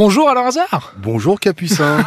Bonjour Alain Hazard Bonjour Capucin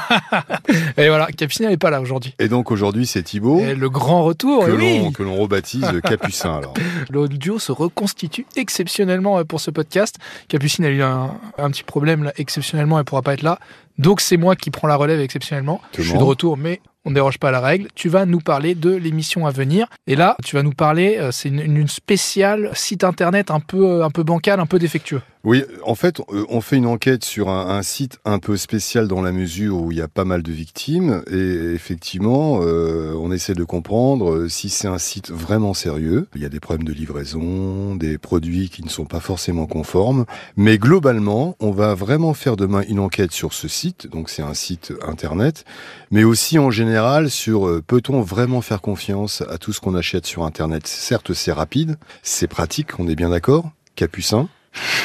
Et voilà, Capucin n'est pas là aujourd'hui. Et donc aujourd'hui c'est Thibaut Et le grand retour, que eh oui l'on que l'on rebaptise Capucin alors. Le duo se reconstitue exceptionnellement euh, pour ce podcast. Capucine a eu un, un petit problème là, exceptionnellement, elle pourra pas être là. Donc c'est moi qui prends la relève exceptionnellement. Je suis de retour, mais on ne déroge pas à la règle. Tu vas nous parler de l'émission à venir. Et là, tu vas nous parler, euh, c'est une, spéciale site internet un peu, euh, un peu bancal, un peu défectueux. Oui, en fait euh, on fait une enquête sur un, site un peu spécial dans la mesure où il y a pas mal de victimes et effectivement on essaie de comprendre si c'est un site vraiment sérieux. Il y a des problèmes de livraison, des produits qui ne sont pas forcément conformes, mais globalement on va vraiment faire demain une enquête sur ce site, donc c'est un site internet, mais aussi en général sur euh, peut-on vraiment faire confiance à tout ce qu'on achète sur internet? Certes c'est rapide, c'est pratique, on est bien d'accord, Capucin.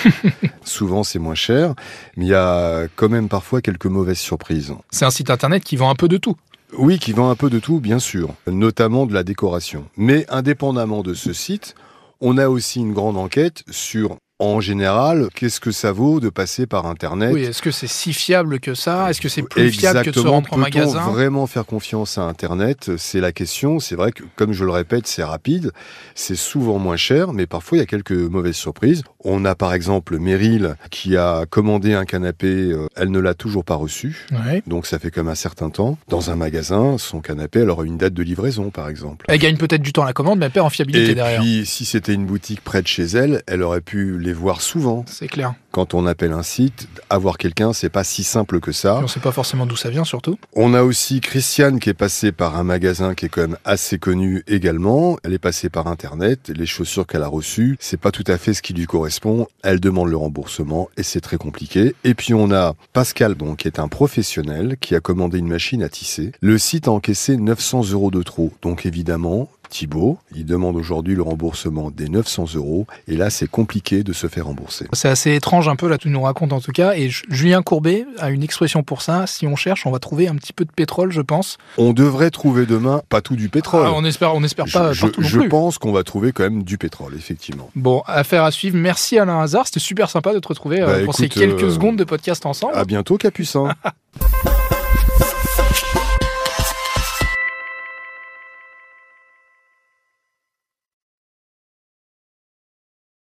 Souvent c'est moins cher, mais il y a quand même parfois quelques mauvaises surprises. C'est un site internet qui vend un peu de tout. Oui, qui vend un peu de tout, bien sûr, notamment de la décoration. Mais indépendamment de ce site, on a aussi une grande enquête sur, en général, qu'est-ce que ça vaut de passer par Internet Oui, est-ce que c'est si fiable que ça? Est-ce que c'est plus fiable que de se rendre en Peut-on magasin? vraiment faire confiance à Internet? C'est la question. C'est vrai que, comme je le répète, c'est rapide, c'est souvent moins cher, mais parfois il y a quelques mauvaises surprises. On a par exemple Meryl qui a commandé un canapé, euh, elle ne l'a toujours pas reçu. Ouais. Donc ça fait comme un certain temps. Dans un magasin, son canapé, elle aura une date de livraison, par exemple. Elle gagne peut-être du temps à la commande, mais elle perd en fiabilité Et derrière. puis, si c'était une boutique près de chez elle, elle aurait pu les voir souvent. C'est clair. Quand on appelle un site, avoir quelqu'un, c'est pas si simple que ça. Et on sait pas forcément d'où ça vient, surtout. On a aussi Christiane qui est passée par un magasin qui est quand même assez connu également. Elle est passée par Internet. Les chaussures qu'elle a reçues, c'est pas tout à fait ce qui lui correspond. Elle demande le remboursement et c'est très compliqué. Et puis on a Pascal, donc, qui est un professionnel qui a commandé une machine à tisser. Le site a encaissé 900 euros de trop. Donc évidemment, Thibaut, il demande aujourd'hui le remboursement des 900 euros. Et là, c'est compliqué de se faire rembourser. C'est assez étrange un peu, là, tu nous racontes en tout cas. Et Ju- Julien Courbet a une expression pour ça. Si on cherche, on va trouver un petit peu de pétrole, je pense. On devrait trouver demain, pas tout du pétrole. Ah, on espère, on espère pas je, partout je- non je plus. pense qu'on va trouver quand même du pétrole, effectivement. Bon, affaire à suivre. Merci Alain Hazard. C'était super sympa de te retrouver euh, Bah, pour ces quelques euh, secondes de podcast ensemble. À bientôt, Capucin.